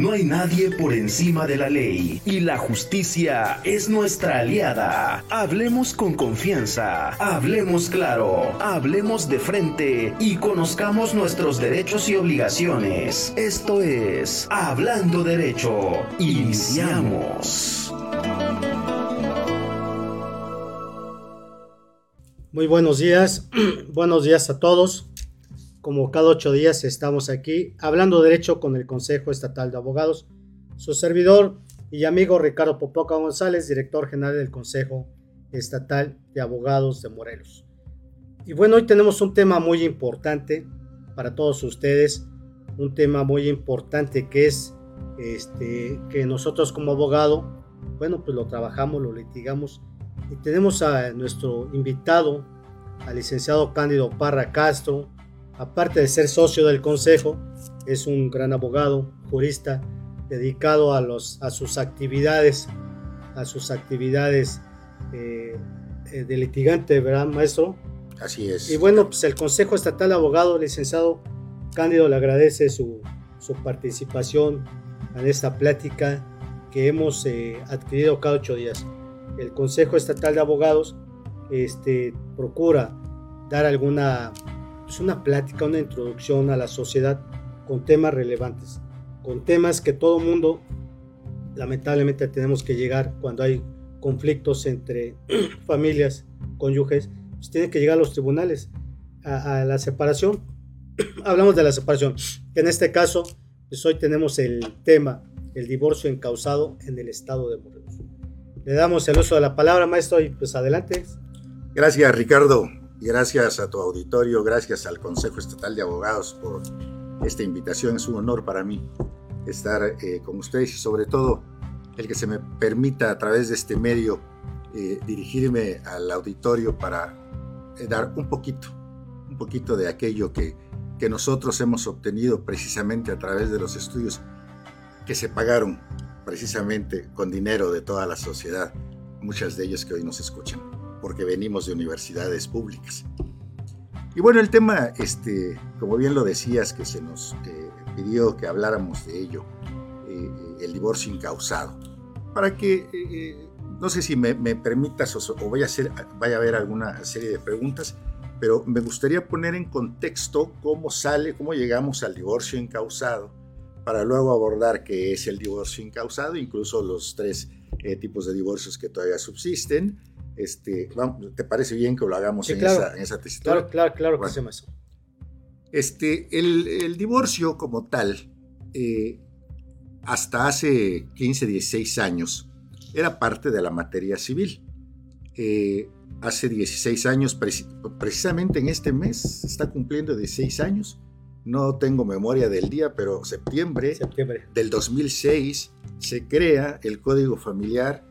No hay nadie por encima de la ley y la justicia es nuestra aliada. Hablemos con confianza, hablemos claro, hablemos de frente y conozcamos nuestros derechos y obligaciones. Esto es Hablando Derecho. Iniciamos. Muy buenos días, buenos días a todos. Como cada ocho días estamos aquí hablando derecho con el Consejo Estatal de Abogados. Su servidor y amigo Ricardo Popoca González, director general del Consejo Estatal de Abogados de Morelos. Y bueno, hoy tenemos un tema muy importante para todos ustedes, un tema muy importante que es este, que nosotros como abogado, bueno, pues lo trabajamos, lo litigamos y tenemos a nuestro invitado, al licenciado Cándido Parra Castro, aparte de ser socio del consejo, es un gran abogado, jurista, dedicado a, los, a sus actividades, a sus actividades eh, eh, de litigante, ¿verdad, maestro? Así es. Y bueno, pues el Consejo Estatal de Abogados, licenciado Cándido, le agradece su, su participación en esta plática que hemos eh, adquirido cada ocho días el Consejo Estatal de Abogados este, procura dar alguna pues una plática, una introducción a la sociedad con temas relevantes, con temas que todo mundo lamentablemente tenemos que llegar cuando hay conflictos entre familias, cónyuges, pues tienen que llegar a los tribunales, a, la separación. Hablamos de la separación. En este caso, pues hoy tenemos el tema, el divorcio encausado en el estado de Morelos. Le damos el uso de la palabra, maestro, y pues adelante. Gracias, Ricardo, gracias a tu auditorio, gracias al Consejo Estatal de Abogados por esta invitación. Es un honor para mí estar eh, con ustedes y sobre todo el que se me permita a través de este medio eh, dirigirme al auditorio para eh, dar un poquito, un poquito de aquello que, que nosotros hemos obtenido precisamente a través de los estudios que se pagaron precisamente con dinero de toda la sociedad, muchas de ellas que hoy nos escuchan, porque venimos de universidades públicas. Y bueno, el tema, este, como bien lo decías, que se nos eh, pidió que habláramos de ello, eh, el divorcio incausado, para que, eh, no sé si me, permitas o, voy a hacer, vaya a haber alguna serie de preguntas, pero me gustaría poner en contexto cómo sale, cómo llegamos al divorcio incausado para luego abordar qué es el divorcio incausado, incluso los tres eh, tipos de divorcios que todavía subsisten. Este, ¿Te parece bien que lo hagamos en, esa, en Claro, claro, claro que hacemos eso. Este, el, divorcio como tal, eh, hasta hace 15, 16 años, era parte de la materia civil. Eh, hace 16 años, precisamente en este mes, está cumpliendo 16 años, no tengo memoria del día, pero septiembre, del 2006 se crea el Código Familiar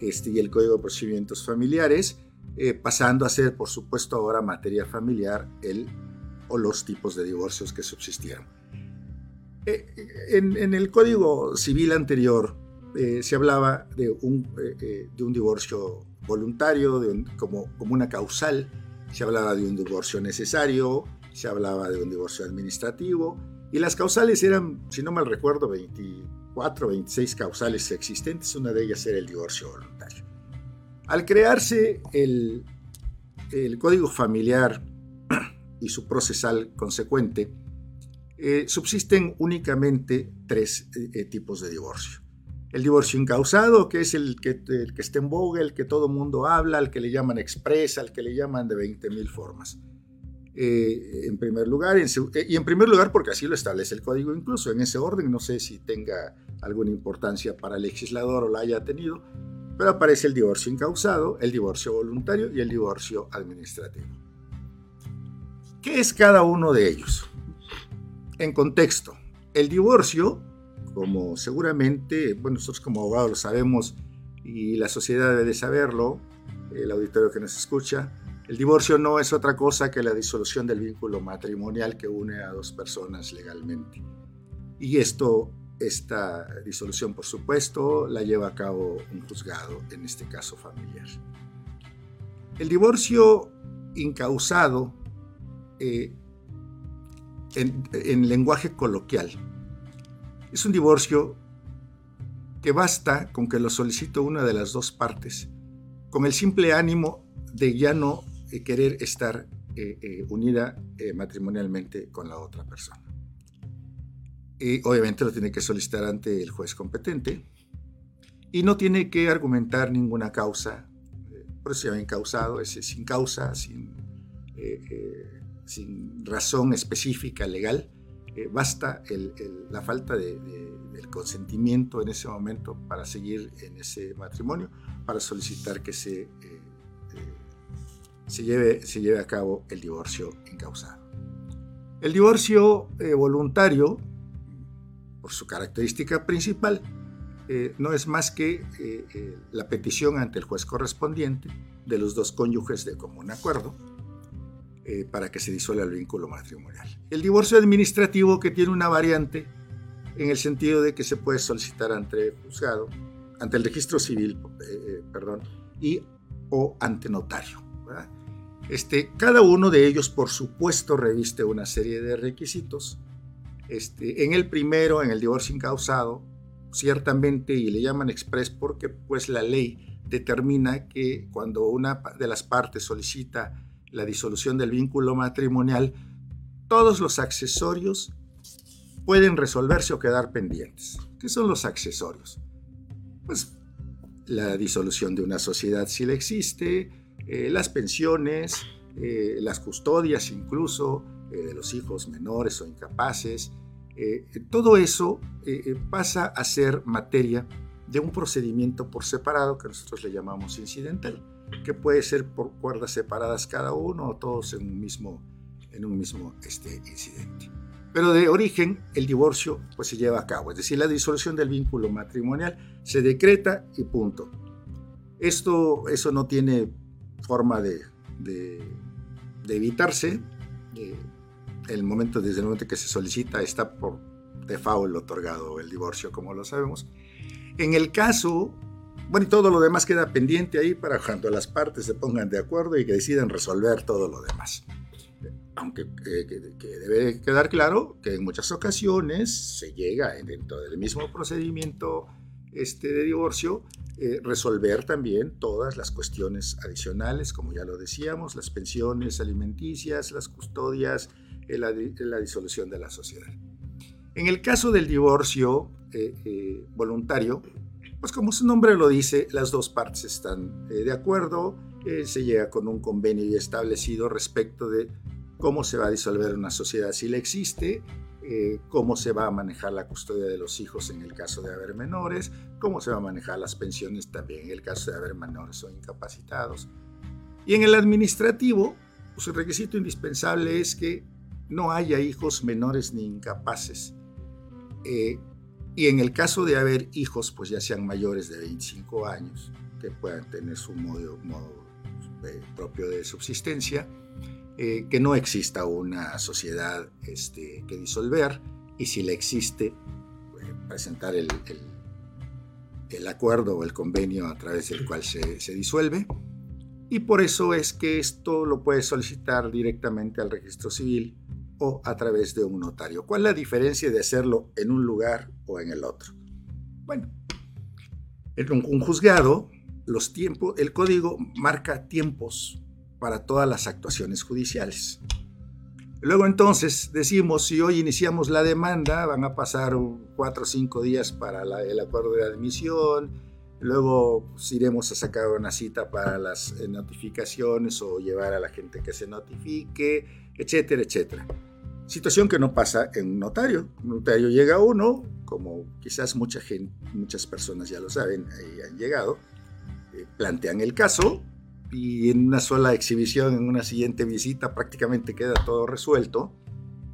este, y el Código de Procedimientos Familiares, eh, pasando a ser, por supuesto, ahora materia familiar el, o los tipos de divorcios que subsistieron. Eh, en, el Código Civil anterior eh, se hablaba de un, divorcio voluntario, como, como una causal, se hablaba de un divorcio necesario, se hablaba de un divorcio administrativo y las causales eran, si no mal recuerdo, 24, 26 causales existentes, una de ellas era el divorcio voluntario. Al crearse el, el Código Familiar y su procesal consecuente, eh, subsisten únicamente tres eh, tipos de divorcio. El divorcio incausado, que es el que, el que está en boga, el que todo mundo habla, al que le llaman expresa, al que le llaman de 20.000 formas. Eh, en primer lugar, eh, y en primer lugar porque así lo establece el código, incluso en ese orden, no sé si tenga alguna importancia para el legislador o la haya tenido, pero aparece el divorcio incausado, el divorcio voluntario y el divorcio administrativo. ¿Qué es cada uno de ellos? En contexto, el divorcio, como seguramente, bueno, nosotros como abogados lo sabemos y la sociedad debe de saberlo, el auditorio que nos escucha, el divorcio no es otra cosa que la disolución del vínculo matrimonial que une a dos personas legalmente. Y esto, esta disolución, por supuesto, la lleva a cabo un juzgado, en este caso familiar. El divorcio incausado, eh, en, lenguaje coloquial, Es un divorcio que basta con que lo solicite una de las dos partes, con el simple ánimo de ya no querer estar eh, eh, unida matrimonialmente con la otra persona. Y obviamente lo tiene que solicitar ante el juez competente y no tiene que argumentar ninguna causa, por eso se llama incausado, es sin causa, sin, sin razón específica legal, basta la falta de, del consentimiento en ese momento para seguir en ese matrimonio, para solicitar que se se lleve, se lleve a cabo el divorcio encausado. El divorcio eh, voluntario, por su característica principal, eh, no es más que eh, la petición ante el juez correspondiente de los dos cónyuges de común acuerdo para que se disuelva el vínculo matrimonial. El divorcio administrativo que tiene una variante en el sentido de que se puede solicitar ante el juzgado, ante el registro civil, perdón, y o ante notario. Este, cada uno de ellos, por supuesto, reviste una serie de requisitos. Este, en el primero, en el divorcio incausado, ciertamente, y le llaman express porque pues la ley determina que cuando una de las partes solicita la disolución del vínculo matrimonial, todos los accesorios pueden resolverse o quedar pendientes. ¿Qué son los accesorios? Pues la disolución de una sociedad si la existe, eh, las pensiones, eh, las custodias incluso eh, de los hijos menores o incapaces, todo eso pasa a ser materia de un procedimiento por separado que nosotros le llamamos incidental, que puede ser por cuerdas separadas cada uno o todos en un mismo, en un mismo este, incidente. Pero de origen, el divorcio pues, se lleva a cabo, es decir, la disolución del vínculo matrimonial se decreta y punto. Esto, eso no tiene forma de, evitarse. Eh, el momento, desde el momento que se solicita, está por default otorgado el divorcio, como lo sabemos. En el caso, bueno, y todo lo demás queda pendiente ahí para cuando las partes se pongan de acuerdo y que decidan resolver todo lo demás. Aunque eh, debe quedar claro que en muchas ocasiones se llega dentro del mismo procedimiento este, de divorcio eh, resolver también todas las cuestiones adicionales, como ya lo decíamos, las pensiones alimenticias, las custodias, eh, la, disolución de la sociedad. En el caso del divorcio eh, voluntario, pues como su nombre lo dice, las dos partes están de acuerdo, se llega con un convenio establecido respecto de cómo se va a disolver una sociedad si la existe, eh, cómo se va a manejar la custodia de los hijos en el caso de haber menores, cómo se va a manejar las pensiones también en el caso de haber menores o incapacitados. Y en el administrativo, pues el requisito indispensable es que no haya hijos menores ni incapaces. Eh, y en el caso de haber hijos, pues ya sean mayores de 25 años, que puedan tener su modo, eh, propio de subsistencia, eh, que no exista una sociedad este, que disolver y si la existe, pues, presentar el, el, acuerdo o el convenio a través del cual se, se, disuelve. Y por eso es que esto lo puede solicitar directamente al registro civil o a través de un notario. ¿Cuál es la diferencia de hacerlo en un lugar o en el otro? Bueno, en un juzgado, los tiempos, el código marca tiempos para todas las actuaciones judiciales. Luego entonces decimos, si hoy iniciamos la demanda, van a pasar cuatro o cinco días para el acuerdo de admisión, luego pues, iremos a sacar una cita para las eh, notificaciones o llevar a la gente que se notifique, etcétera, etcétera. Situación que no pasa en un notario. Un notario llega uno, como quizás mucha gente, muchas personas ya lo saben y han llegado, eh, plantean el caso, y en una sola exhibición, en una siguiente visita, prácticamente queda todo resuelto,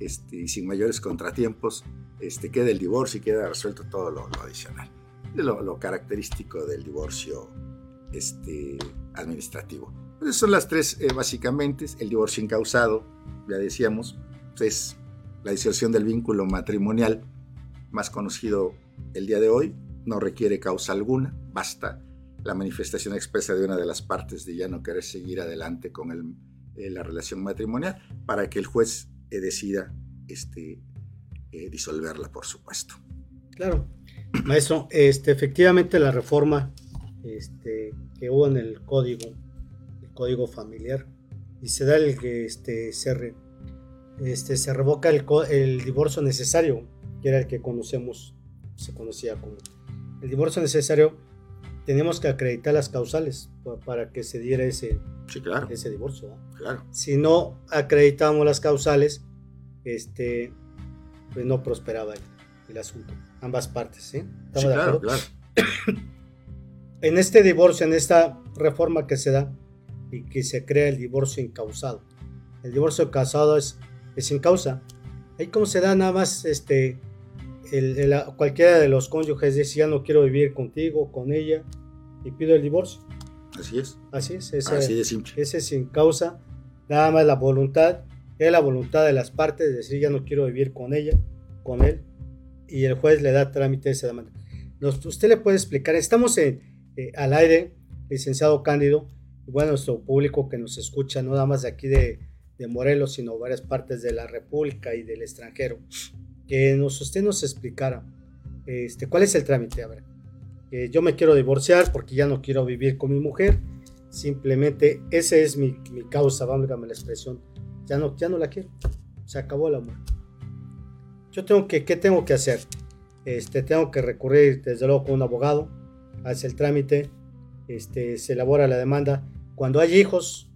este, y sin mayores contratiempos, este, queda el divorcio y queda resuelto todo lo, adicional. Lo, lo, característico del divorcio este, administrativo. Esas son las tres, eh, básicamente. El divorcio incausado, ya decíamos, es la disolución del vínculo matrimonial más conocido el día de hoy. No requiere causa alguna, basta la manifestación expresa de una de las partes de ya no querer seguir adelante con eh, la relación matrimonial para que el juez eh, decida este, eh, disolverla, por supuesto. Claro. Maestro, este, efectivamente la reforma este, que hubo en el código, el código familiar, y se da el que este, se, este, se revoca el, el divorcio necesario, que era el que conocemos, se conocía como el divorcio necesario, tenemos que acreditar las causales para que se diera ese, ese divorcio. Claro. Si no acreditamos las causales, este, pues no prosperaba el, asunto. Ambas partes, ¿sí? sí claro, claro. en este divorcio, en esta reforma que se da y que se crea el divorcio incausado. El divorcio causado es, es sin causa. Ahí como se da nada más este, el, cualquiera de los cónyuges dice ya no quiero vivir contigo, con ella y pido el divorcio. Así es. Así es. Así de simple. Ese es sin causa. Nada más la voluntad. Es la voluntad de las partes de decir ya no quiero vivir con ella, con él. Y el juez le da trámite a esa demanda. usted le puede explicar. Estamos en, eh, al aire, licenciado Cándido. Y bueno, nuestro público que nos escucha, no nada más de aquí de, de Morelos, sino varias partes de la República y del extranjero. Que nos, usted nos explicara este, cuál es el trámite. A ver yo me quiero divorciar porque ya no quiero vivir con mi mujer. Simplemente esa es mi, mi causa, válgame la expresión. Ya no, ya no la quiero. Se acabó el amor. Yo tengo que, ¿qué tengo que hacer? Este, tengo que recurrir desde luego con un abogado, hace el trámite, este, se elabora la demanda. Cuando hay hijos,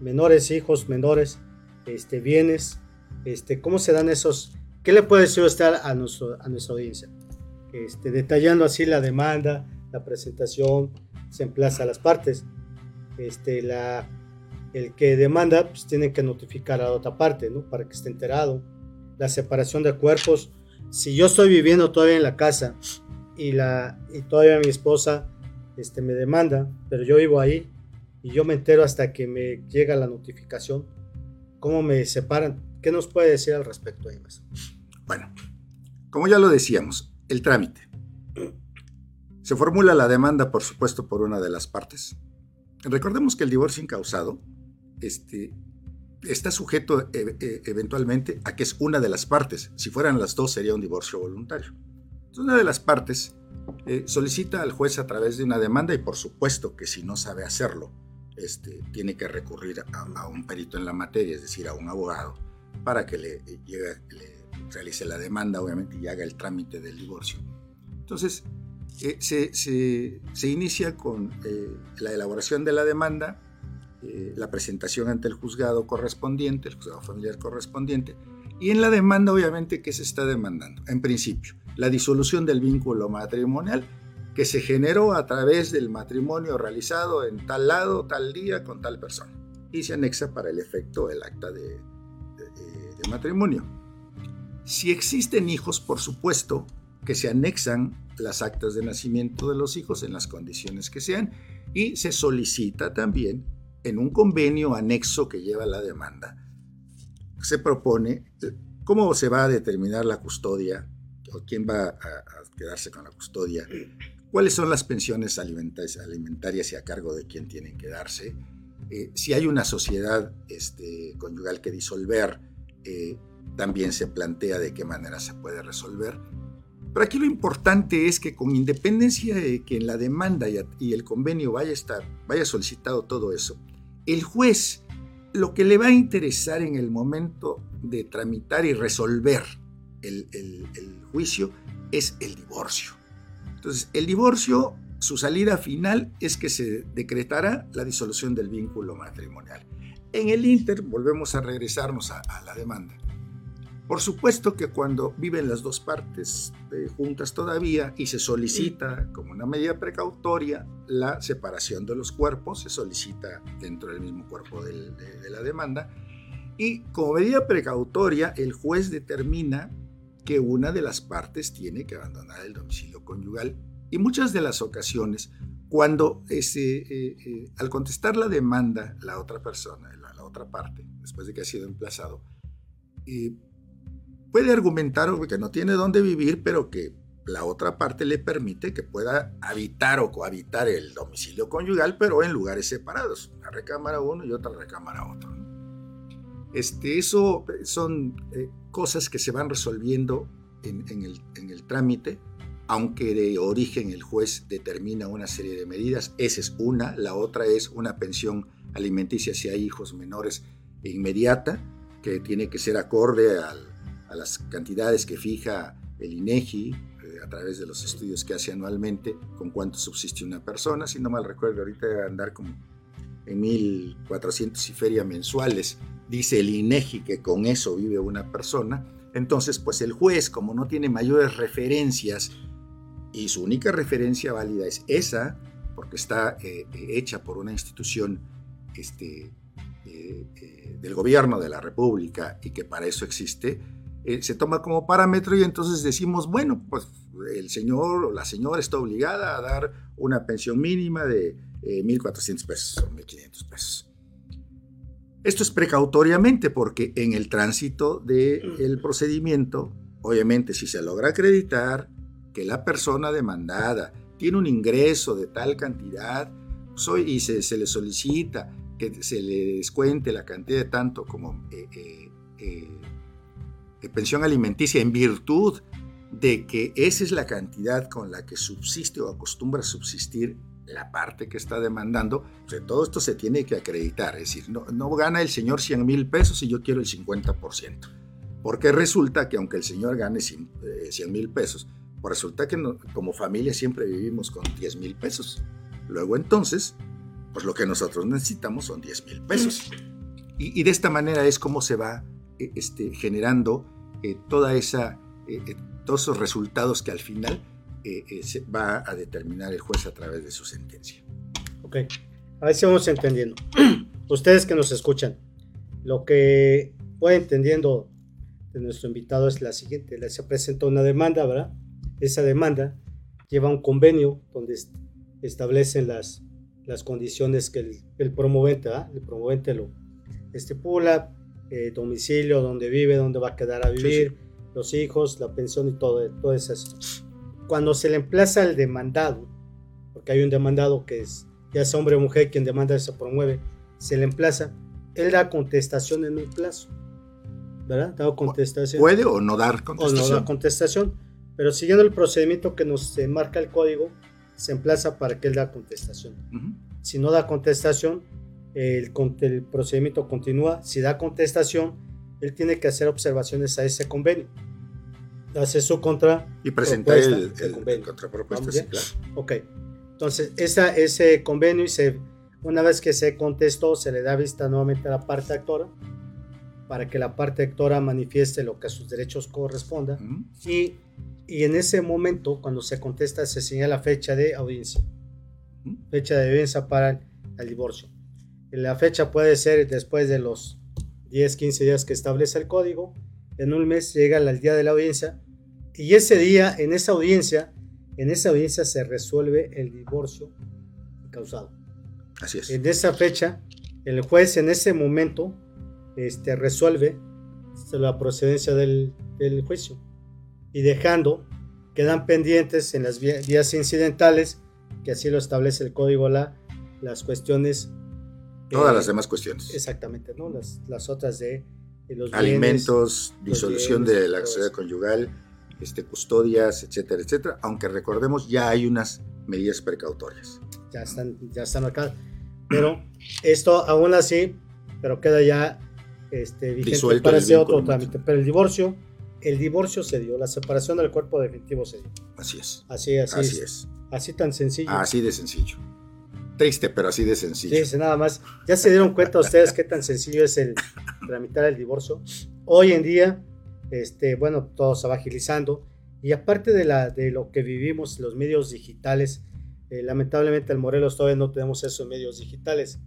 menores, hijos, menores, este, bienes, este, ¿cómo se dan esos? ¿Qué le puede decir usted a, nuestro, a nuestra audiencia? Este, detallando así la demanda, la presentación, se emplaza a las partes. Este, la, el que demanda pues, tiene que notificar a la otra parte, ¿no? Para que esté enterado. La separación de cuerpos. Si yo estoy viviendo todavía en la casa y, la, y todavía mi esposa este, me demanda, pero yo vivo ahí y yo me entero hasta que me llega la notificación, ¿cómo me separan? ¿Qué nos puede decir al respecto, más Bueno, como ya lo decíamos, el trámite. Se formula la demanda, por supuesto, por una de las partes. Recordemos que el divorcio incausado este, está sujeto e, e, eventualmente a que es una de las partes. Si fueran las dos, sería un divorcio voluntario. Entonces, una de las partes eh, solicita al juez a través de una demanda y, por supuesto, que si no sabe hacerlo, este, tiene que recurrir a, un perito en la materia, es decir, a un abogado, para que le, llegue, le realice la demanda, obviamente, y haga el trámite del divorcio. Entonces, eh, se, inicia con eh, la elaboración de la demanda, eh, la presentación ante el juzgado correspondiente, el juzgado familiar correspondiente, y en la demanda, obviamente, ¿qué se está demandando? En principio, la disolución del vínculo matrimonial que se generó a través del matrimonio realizado en tal lado, tal día, con tal persona. Y se anexa para el efecto el acta de matrimonio. Si existen hijos, por supuesto que se anexan las actas de nacimiento de los hijos en las condiciones que sean. Y se solicita también en un convenio anexo que lleva la demanda, se propone cómo se va a determinar la custodia o quién va a, quedarse con la custodia, cuáles son las pensiones alimentarias, y a cargo de quién tienen que darse, eh, si hay una sociedad este, conyugal que disolver, eh, también se plantea de qué manera se puede resolver. Pero aquí lo importante es que con independencia de que en la demanda y, el convenio vaya, a estar, vaya solicitado todo eso, el juez lo que le va a interesar en el momento de tramitar y resolver el, juicio es el divorcio. Entonces, el divorcio, su salida final es que se decretará la disolución del vínculo matrimonial. En el Inter, volvemos a regresarnos a la demanda. Por supuesto que cuando viven las dos partes eh, juntas todavía y se solicita como una medida precautoria la separación de los cuerpos, se solicita dentro del mismo cuerpo de, la demanda, y como medida precautoria el juez determina que una de las partes tiene que abandonar el domicilio conyugal. Y muchas de las ocasiones cuando ese, eh, eh, al contestar la demanda la otra persona, la, la, otra parte, después de que ha sido emplazado, puede argumentar que no tiene dónde vivir, pero que la otra parte le permite que pueda habitar o cohabitar el domicilio conyugal, pero en lugares separados, una recámara uno y otra recámara otro. Este, eso son eh, cosas que se van resolviendo en, el, trámite aunque de origen el juez determina una serie de medidas. Esa es una. La otra es una pensión alimenticia si hay hijos menores inmediata, que tiene que ser acorde a las cantidades que fija el INEGI eh, a través de los estudios que hace anualmente con cuánto subsiste una persona. Si no mal recuerdo, ahorita debe andar como en 1.400 y feria mensuales. Dice el INEGI que con eso vive una persona. Entonces, pues el juez, como no tiene mayores referencias y su única referencia válida es esa, porque está eh, eh, hecha por una institución este, del gobierno de la República y que para eso existe, se toma como parámetro y entonces decimos, bueno, pues el señor o la señora está obligada a dar una pensión mínima de 1.400 pesos o 1.500 pesos. Esto es precautoriamente porque en el tránsito del procedimiento, obviamente si se logra acreditar que la persona demandada tiene un ingreso de tal cantidad soy, y se, le solicita que se le descuente la cantidad de tanto como eh, eh, eh, pensión alimenticia en virtud de que esa es la cantidad con la que subsiste o acostumbra subsistir la parte que está demandando, pues todo esto se tiene que acreditar, es decir, no, no gana el señor 100 mil pesos y yo quiero el 50%, porque resulta que aunque el señor gane 100 mil pesos, pues resulta que como familia siempre vivimos con 10 mil pesos. Luego entonces, pues lo que nosotros necesitamos son 10 mil pesos. Y, de esta manera es como se va eh, este, generando eh, toda esa, eh, todos esos resultados que al final se va a determinar el juez a través de su sentencia. Ok, a ver si vamos entendiendo. Ustedes que nos escuchan, lo que voy entendiendo de nuestro invitado es la siguiente. Se presenta una demanda, ¿verdad? esa demanda lleva un convenio donde establecen las, las condiciones que el, el promovente, ¿ah? el promovente lo estipula, eh, domicilio, donde vive, dónde va a quedar a vivir, los hijos, la pensión y todo, todo eso. Cuando se le emplaza al demandado, porque hay un demandado que es, ya sea hombre o mujer, quien demanda se promueve, se le emplaza, él da contestación en un plazo. ¿Verdad? Da contestación. ¿Puede o no dar contestación? O no dar contestación pero siguiendo el procedimiento que nos marca el código, se emplaza para que él da contestación. Si no da contestación, el, el, procedimiento continúa. Si da contestación, él tiene que hacer observaciones a ese convenio. Hace su contra. Y presentar el, el, contrapropuesta, sí, claro. Ok. Entonces, esa, ese convenio, y se, una vez que se contestó, se le da vista nuevamente a la parte actora para que la parte actora manifieste lo que a sus derechos corresponda. Y y en ese momento, cuando se contesta, se señala fecha de audiencia. Fecha de audiencia para el divorcio. La fecha puede ser después de los 10, 15 días que establece el código. En un mes llega el día de la audiencia. Y ese día, en esa audiencia, en esa audiencia se resuelve el divorcio causado. Así es. En esa fecha, el juez en ese momento este, resuelve la procedencia del, del juicio y dejando, quedan pendientes en las vías incidentales, que así lo establece el código la, las cuestiones. Todas las demás cuestiones. Exactamente, ¿no? Las, las otras de, los alimentos, disolución de la sociedad conyugal, este, custodias, etcétera, etcétera. Aunque recordemos, ya hay unas medidas precautorias. Ya están, ya están acá. Pero esto aún así, pero queda ya este, vigente para ese otro trámite. Pero el divorcio el divorcio se dio, la separación del cuerpo definitivo se dio. Así es. Así, así, así es. Así tan sencillo. Así de sencillo. Triste, pero así de sencillo. Sí, nada más. Ya se dieron cuenta ustedes qué tan sencillo es el tramitar el divorcio. Hoy en día, este, bueno, todo se va agilizando. Y aparte de, la, de lo que vivimos, los medios digitales, eh, lamentablemente en Morelos todavía no tenemos esos medios digitales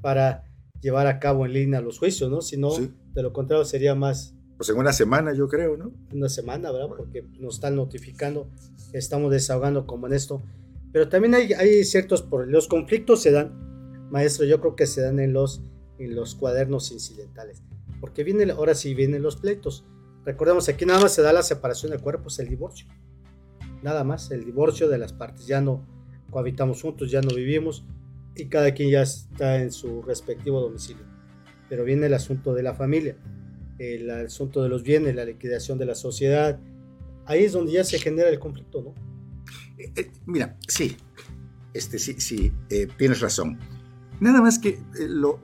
para llevar a cabo en línea los juicios, ¿no? Si no, de lo contrario sería más pues en una semana yo creo, ¿no? Una semana, ¿verdad? Porque nos están notificando, estamos desahogando como en esto. Pero también hay, ciertos, por los conflictos se dan, maestro, yo creo que se dan en los, en los cuadernos incidentales. Porque viene, ahora sí vienen los pleitos. Recordemos, aquí nada más se da la separación de cuerpos, el divorcio. Nada más, el divorcio de las partes. Ya no cohabitamos juntos, ya no vivimos y cada quien ya está en su respectivo domicilio. Pero viene el asunto de la familia el asunto de los bienes, la liquidación de la sociedad. Ahí es donde ya se genera el conflicto, ¿no? Eh, eh, mira, sí, este, sí, sí, eh, tienes razón. Nada más que lo,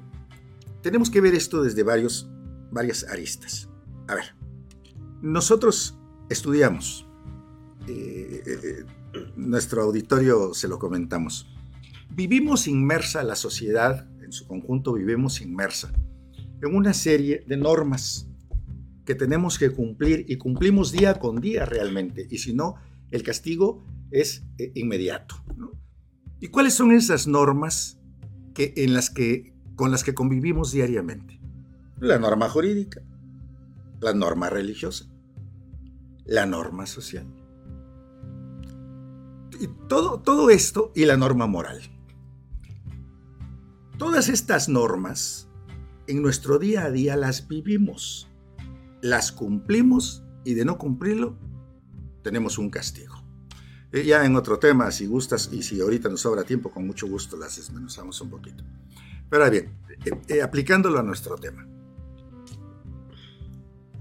tenemos que ver esto desde varios, varias aristas. A ver, nosotros estudiamos, nuestro auditorio se lo comentamos, vivimos inmersa la sociedad, en su conjunto vivimos inmersa en una serie de normas que tenemos que cumplir y cumplimos día con día realmente, y si no, el castigo es eh, inmediato. ¿Y cuáles son esas normas que, en las que, con las que convivimos diariamente? La norma jurídica, la norma religiosa, la norma social. Y todo, todo esto y la norma moral. Todas estas normas en nuestro día a día las vivimos, las cumplimos y de no cumplirlo tenemos un castigo. Eh, ya en otro tema, si gustas y si ahorita nos sobra tiempo, con mucho gusto las desmenuzamos un poquito. Pero bien, eh, eh, aplicándolo a nuestro tema.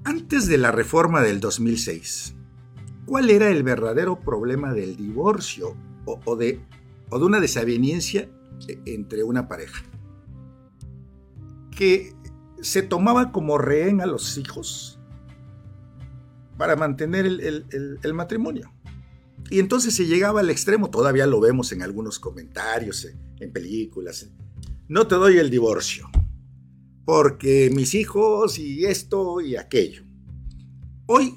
Antes de la reforma del 2006, ¿cuál era el verdadero problema del divorcio o, de, o de una desaveniencia entre una pareja? Que se tomaba como rehén a los hijos para mantener el matrimonio. Y entonces se llegaba al extremo, todavía lo vemos en algunos comentarios, en películas. No te doy el divorcio, porque mis hijos y esto y aquello. Hoy,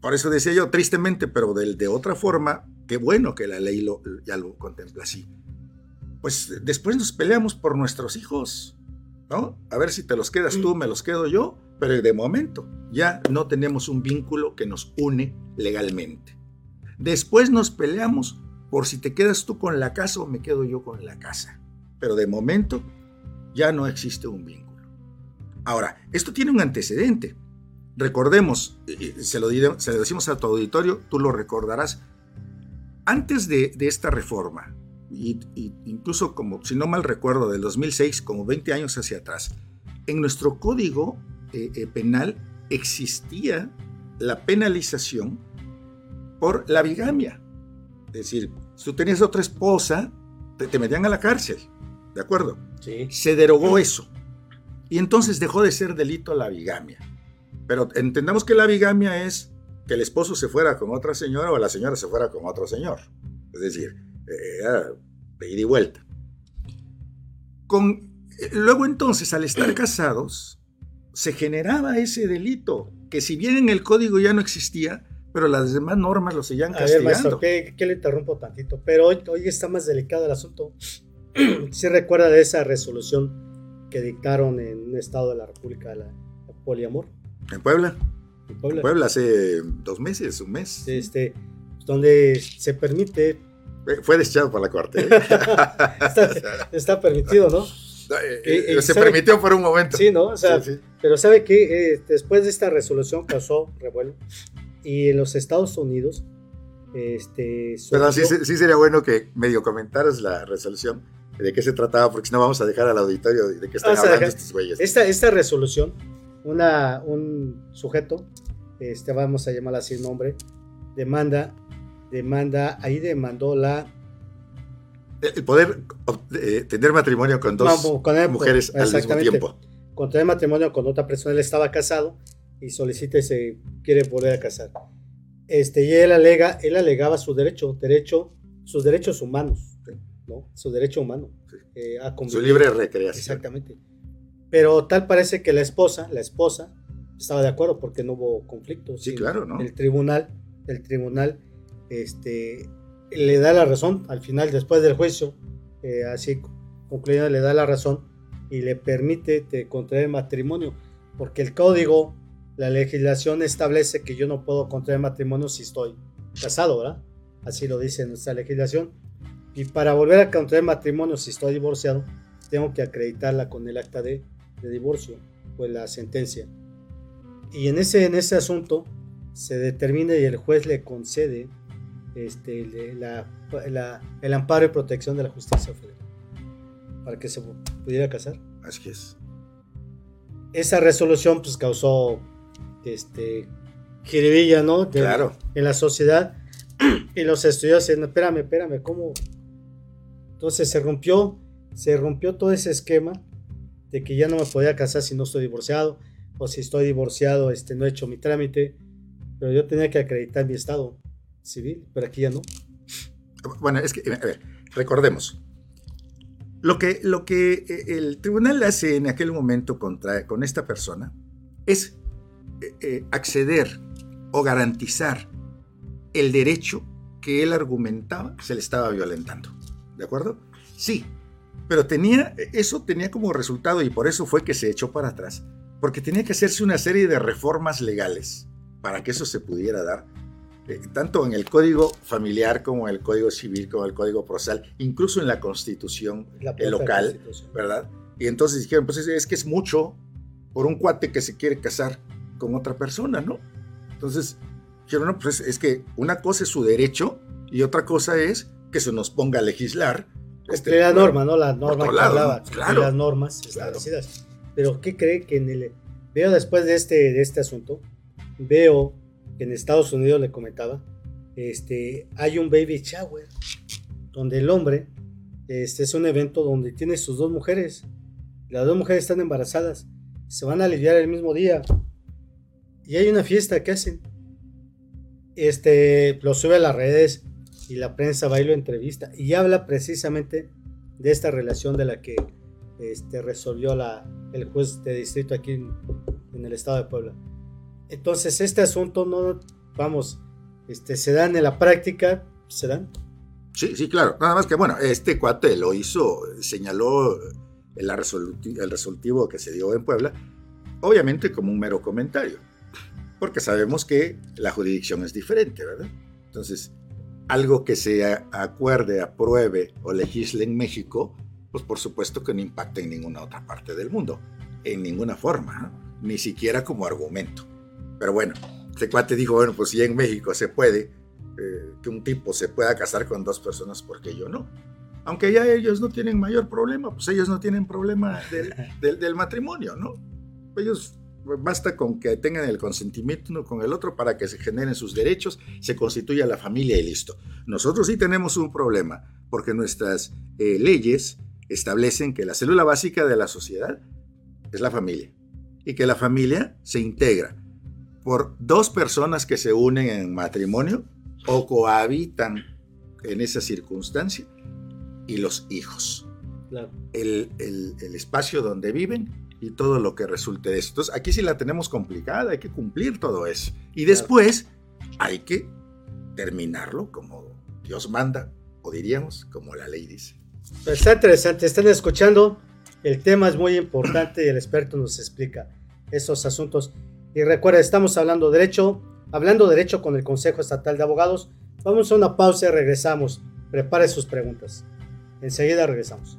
por eso decía yo, tristemente, pero de, de otra forma, qué bueno que la ley lo, ya lo contempla así. Pues después nos peleamos por nuestros hijos, ¿no? A ver si te los quedas tú, me los quedo yo, pero de momento ya no tenemos un vínculo que nos une legalmente. Después nos peleamos por si te quedas tú con la casa o me quedo yo con la casa. Pero de momento ya no existe un vínculo. Ahora, esto tiene un antecedente. Recordemos, se lo, se lo decimos a tu auditorio, tú lo recordarás. Antes de, esta reforma, y, incluso como, si no mal recuerdo, del 2006, como 20 años hacia atrás, en nuestro código eh, eh, penal existía la penalización por la bigamia. Es decir, si tú tenías otra esposa, te, metían a la cárcel. ¿De acuerdo? Sí. Se derogó eso. Y entonces dejó de ser delito la bigamia. Pero entendamos que la bigamia es que el esposo se fuera con otra señora o la señora se fuera con otro señor. Es decir, eh, de ida y vuelta. Con, luego entonces, al estar casados, se generaba ese delito, que si bien en el código ya no existía, pero las demás normas lo seguían castigando. A ver, maestro, ¿qué, le interrumpo tantito? Pero hoy, hoy está más delicado el asunto. ¿Sí recuerda de esa resolución que dictaron en un estado de la República de la, poliamor? En Puebla. En Puebla. Puebla hace dos meses, un mes. Este, donde se permite... Fue deschado por la corte. ¿eh? está, permitido, ¿no? Eh, eh, se permitió por un momento. Sí, ¿no? O sea, pero sabe que después de esta resolución causó revuelo y en los Estados Unidos, este... Pero sí, sí, sería bueno que medio comentaras la resolución de qué se trataba, porque si no vamos a dejar al auditorio de qué están hablando estos güeyes. Esta, esta resolución, una, un sujeto, este, vamos a llamarla así el nombre, demanda, demanda, ahí demandó la... El poder eh, tener matrimonio con dos mujeres al mismo tiempo. Contraer matrimonio con otra persona, él estaba casado y solicita y se quiere volver a casar. Este, y él alega, él alegaba su derecho, derecho, sus derechos humanos, ¿no? Su derecho humano. Eh, a su libre recreación. Exactamente. Pero tal parece que la esposa, la esposa, estaba de acuerdo porque no hubo conflicto. Sí, claro, ¿no? El tribunal, el tribunal, este, le da la razón al final, después del juicio, eh, así concluyendo, le da la razón y le permite contraer matrimonio, porque el código la legislación establece que yo no puedo contraer matrimonio si estoy casado, ¿verdad? Así lo dice nuestra legislación. Y para volver a contraer matrimonio si estoy divorciado, tengo que acreditarla con el acta de, divorcio o la sentencia. Y en ese, en ese asunto se determina y el juez le concede este, el amparo y protección de la justicia federal para que se pudiera casar. Así es. Esa resolución pues causó este, jiribilla, ¿no? claro. En la sociedad. Y los estudios diciendo, espérame, espérame, ¿cómo? Entonces se rompió, se rompió todo ese esquema de que ya no me podía casar si no estoy divorciado, o si estoy divorciado, este, no he hecho mi trámite, pero yo tenía que acreditar mi estado civil, pero aquí ya no. Bueno, es que, a ver, recordemos, lo que, lo que eh, el tribunal hace en aquel momento contra, con esta persona es eh, acceder o garantizar el derecho que él argumentaba se le estaba violentando. ¿De acuerdo? Sí, pero tenía, eso tenía como resultado, y por eso fue que se echó para atrás, porque tenía que hacerse una serie de reformas legales para que eso se pudiera dar, eh, tanto en el código familiar como en el código civil, como en el código procesal, incluso en la constitución local, ¿verdad? Y entonces dijeron, pues es, que es mucho por un cuate que se quiere casar con otra persona, ¿no? Entonces, dijeron, no, pues es, que una cosa es su derecho y otra cosa es que se nos ponga a legislar. Este, la norma, ¿no? La norma que hablaba, claro, las normas establecidas. Pero, ¿qué cree que en el... Veo después de este, de este asunto, veo en Estados Unidos le comentaba, este, hay un baby shower donde el hombre, este es un evento donde tiene sus dos mujeres, las dos mujeres están embarazadas, se van a aliviar el mismo día y hay una fiesta que hacen. Este lo sube a las redes y la prensa va y lo entrevista y habla precisamente de esta relación de la que este, resolvió la, el juez de distrito aquí en el estado de Puebla. Entonces, este asunto no, vamos, este, se dan en la práctica, se dan. Sí, sí, claro. Nada más que, bueno, este cuate lo hizo, señaló el, el resolutivo que se dio en Puebla, obviamente como un mero comentario, porque sabemos que la jurisdicción es diferente, ¿verdad? Entonces, algo que se acuerde, apruebe o legisle en México, pues por supuesto que no impacta en ninguna otra parte del mundo, en ninguna forma, ni siquiera como argumento. Pero bueno, este cuate dijo, bueno, pues si en México se puede, eh, que un tipo se pueda casar con dos personas, ¿por qué yo no? Aunque ya ellos no tienen mayor problema, pues ellos no tienen problema del, del, matrimonio, ¿no? Ellos basta con que tengan el consentimiento uno con el otro para que se generen sus derechos, se constituya la familia y listo. Nosotros sí tenemos un problema, porque nuestras eh, leyes establecen que la célula básica de la sociedad es la familia y que la familia se integra por dos personas que se unen en matrimonio o cohabitan en esa circunstancia y los hijos. El, espacio donde viven y todo lo que resulte de eso. Entonces, aquí sí la tenemos complicada, hay que cumplir todo eso. Y después hay que terminarlo como Dios manda, o diríamos como la ley dice. Está interesante, están escuchando. El tema es muy importante y el experto nos explica esos asuntos. Y recuerda, estamos hablando derecho, hablando derecho con el Consejo Estatal de Abogados. Vamos a una pausa y regresamos. Prepare sus preguntas. Enseguida regresamos.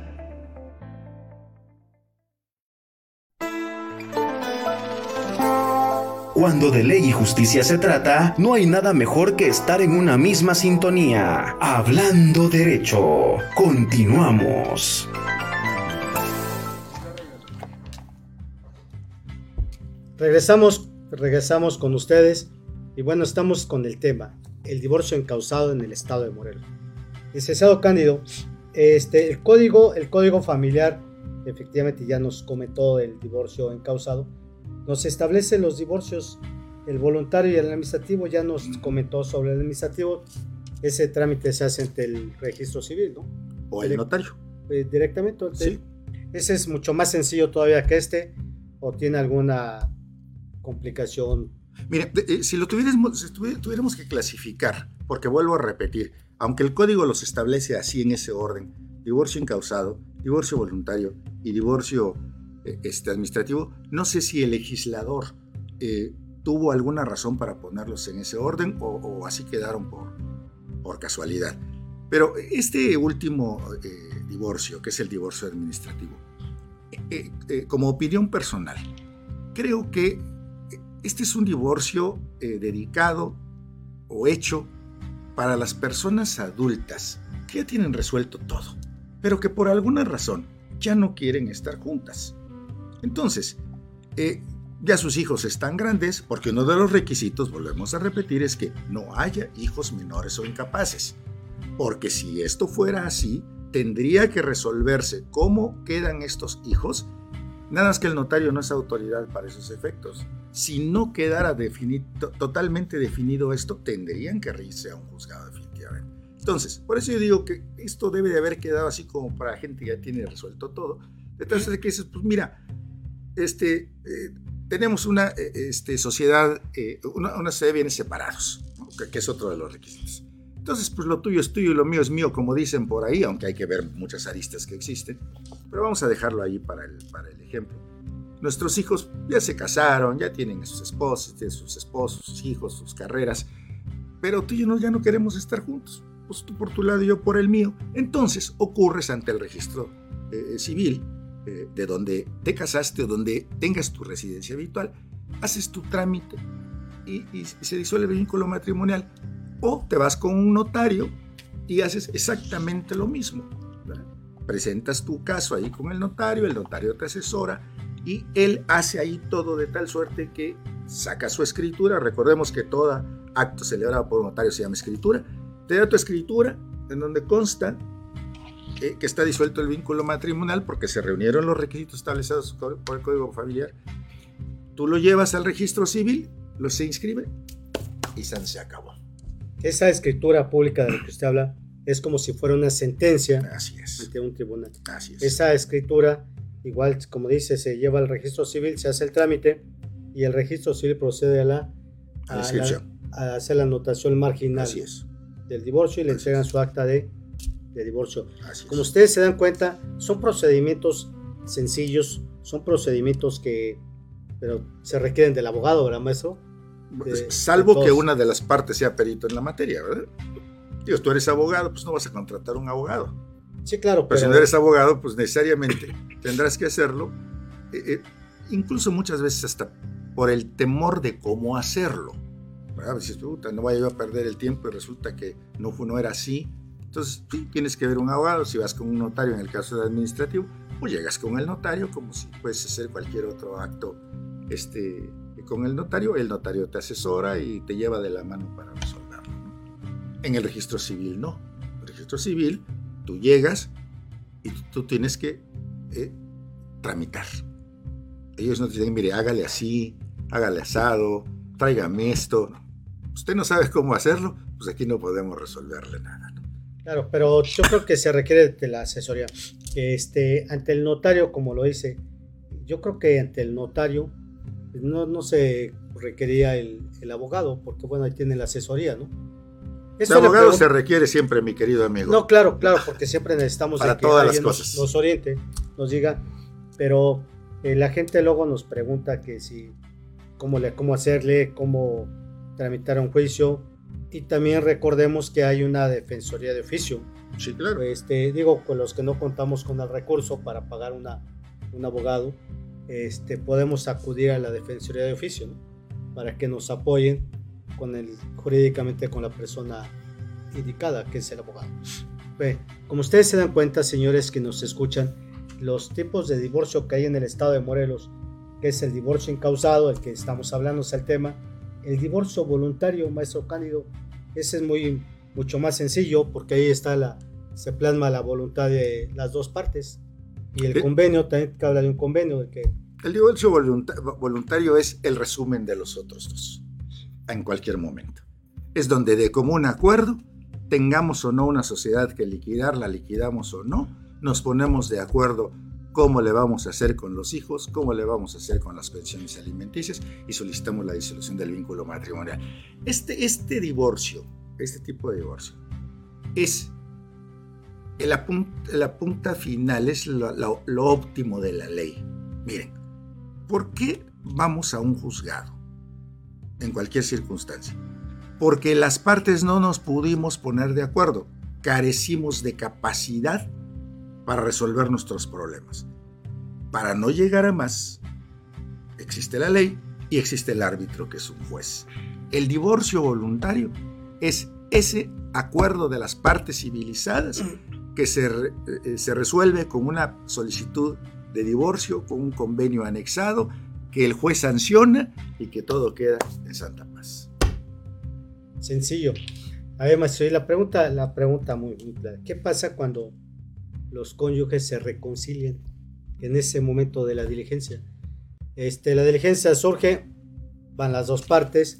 Cuando de ley y justicia se trata, no hay nada mejor que estar en una misma sintonía. Hablando derecho. Continuamos. Regresamos, regresamos con ustedes y bueno, estamos con el tema, el divorcio encausado en el estado de Morelos. Licenciado Cándido, este, el código, el código familiar, efectivamente ya nos comentó el divorcio encausado, nos establece los divorcios, el voluntario y el administrativo, ya nos comentó sobre el administrativo, ese trámite se hace ante el registro civil, ¿no? O el notario. Eh, directamente. Sí. Ese es mucho más sencillo todavía que este, o tiene alguna complicación. Mira, eh, si lo tuviéramos, si tuviéramos que clasificar, porque vuelvo a repetir, aunque el código los establece así en ese orden, divorcio incausado, divorcio voluntario y divorcio este, administrativo, no sé si el legislador eh, tuvo alguna razón para ponerlos en ese orden o, así quedaron por, por, casualidad. Pero este último eh, divorcio, que es el divorcio administrativo, como opinión personal, creo que este es un divorcio dedicado o hecho para las personas adultas que ya tienen resuelto todo, pero que por alguna razón ya no quieren estar juntas. Entonces, eh, ya sus hijos están grandes porque uno de los requisitos, volvemos a repetir, es que no haya hijos menores o incapaces. Porque si esto fuera así, tendría que resolverse cómo quedan estos hijos. Nada más que el notario no es autoridad para esos efectos. Si no quedara totalmente definido esto, tendrían que irse a un juzgado definitivamente. Entonces, por eso yo digo que esto debe de haber quedado así como para gente que ya tiene resuelto todo. Entonces, que dices, pues mira, este, eh, tenemos una eh, este, sociedad, eh, una, una, sociedad de bienes separados, que, es otro de los requisitos. Entonces, pues lo tuyo es tuyo y lo mío es mío, como dicen por ahí, aunque hay que ver muchas aristas que existen. Pero vamos a dejarlo ahí para el, para el ejemplo. Nuestros hijos ya se casaron, ya tienen sus esposos, tienen sus esposos, sus hijos, sus carreras, pero tú y yo ya no queremos estar juntos. Pues tú por tu lado y yo por el mío. Entonces ocurres ante el registro civil eh, de donde te casaste o donde tengas tu residencia habitual, haces tu trámite y, se disuelve el vínculo matrimonial. O te vas con un notario y haces exactamente lo mismo. Presentas tu caso ahí con el notario, el notario te asesora y él hace ahí todo de tal suerte que saca su escritura. Recordemos que todo acto celebrado por un notario se llama escritura. Te da tu escritura en donde consta que está disuelto el vínculo matrimonial porque se reunieron los requisitos establecidos por el Código Familiar. Tú lo llevas al registro civil, lo se inscribe y se acabó. Esa escritura pública de la que usted habla es como si fuera una sentencia Así es. ante un tribunal. Así es. Esa escritura, igual como dice, se lleva al registro civil, se hace el trámite y el registro civil procede a la, a, a hacer la anotación marginal Así es. del divorcio y le entregan su acta de de divorcio. Así Como ustedes se dan cuenta, son procedimientos sencillos, son procedimientos que pero se requieren del abogado, ¿verdad, maestro? De, Salvo que una de las partes sea perito en la materia, ¿verdad? Digo, tú eres abogado, pues no vas a contratar un abogado. Sí, claro. Pero, si no eres abogado, pues necesariamente tendrás que hacerlo, eh, eh, incluso muchas veces hasta por el temor de cómo hacerlo. Dices, no vaya yo a perder el tiempo y resulta que no, no era así. Entonces, sí, tienes que ver un abogado. Si vas con un notario en el caso de administrativo, pues llegas con el notario como si puedes hacer cualquier otro acto este, con el notario. El notario te asesora y te lleva de la mano para resolverlo. En el registro civil no. En el registro civil tú llegas y tú tienes que eh, tramitar. Ellos no te dicen, mire, hágale así, hágale asado, tráigame esto. Usted no sabe cómo hacerlo, pues aquí no podemos resolverle nada. Claro, pero yo creo que se requiere de la asesoría. Este, ante el notario, como lo dice, yo creo que ante el notario no, no se requería el, abogado, porque bueno, ahí tiene la asesoría, ¿no? el abogado se requiere siempre, mi querido amigo. No, claro, claro, porque siempre necesitamos Para que todas las cosas. Nos, oriente, nos diga, pero eh, la gente luego nos pregunta que si, cómo, le, cómo hacerle, cómo tramitar un juicio, y también recordemos que hay una defensoría de oficio. Sí, claro. Este, digo, con los que no contamos con el recurso para pagar una, un abogado, este, podemos acudir a la defensoría de oficio para que nos apoyen con el, jurídicamente con la persona indicada, que es el abogado. como ustedes se dan cuenta, señores que nos escuchan, los tipos de divorcio que hay en el estado de Morelos, que es el divorcio incausado, el que estamos hablando es el tema, el divorcio voluntario, maestro Cándido, ese es muy, mucho más sencillo porque ahí está la, se plasma la voluntad de las dos partes. Y el convenio, también que habla de un convenio de que... El divorcio voluntario es el resumen de los otros dos, en cualquier momento. Es donde de común acuerdo, tengamos o no una sociedad que liquidar, la liquidamos o no, nos ponemos de acuerdo cómo le vamos a hacer con los hijos, cómo le vamos a hacer con las pensiones alimenticias y solicitamos la disolución del vínculo matrimonial. Este, este divorcio, este tipo de divorcio, es la punta, la punta final, es lo, lo óptimo de la ley. Miren, ¿por qué vamos a un juzgado en cualquier circunstancia? Porque las partes no nos pudimos poner de acuerdo, carecimos de capacidad para resolver nuestros problemas. Para no llegar a más, existe la ley y existe el árbitro que es un juez. El divorcio voluntario es ese acuerdo de las partes civilizadas que se, eh, se resuelve con una solicitud de divorcio, con un convenio anexado, que el juez sanciona y que todo queda en santa paz. Sencillo. Además, la pregunta, la pregunta muy, muy clara. ¿Qué pasa cuando los cónyuges se reconcilien en ese momento de la diligencia. Este, la diligencia surge, van las dos partes,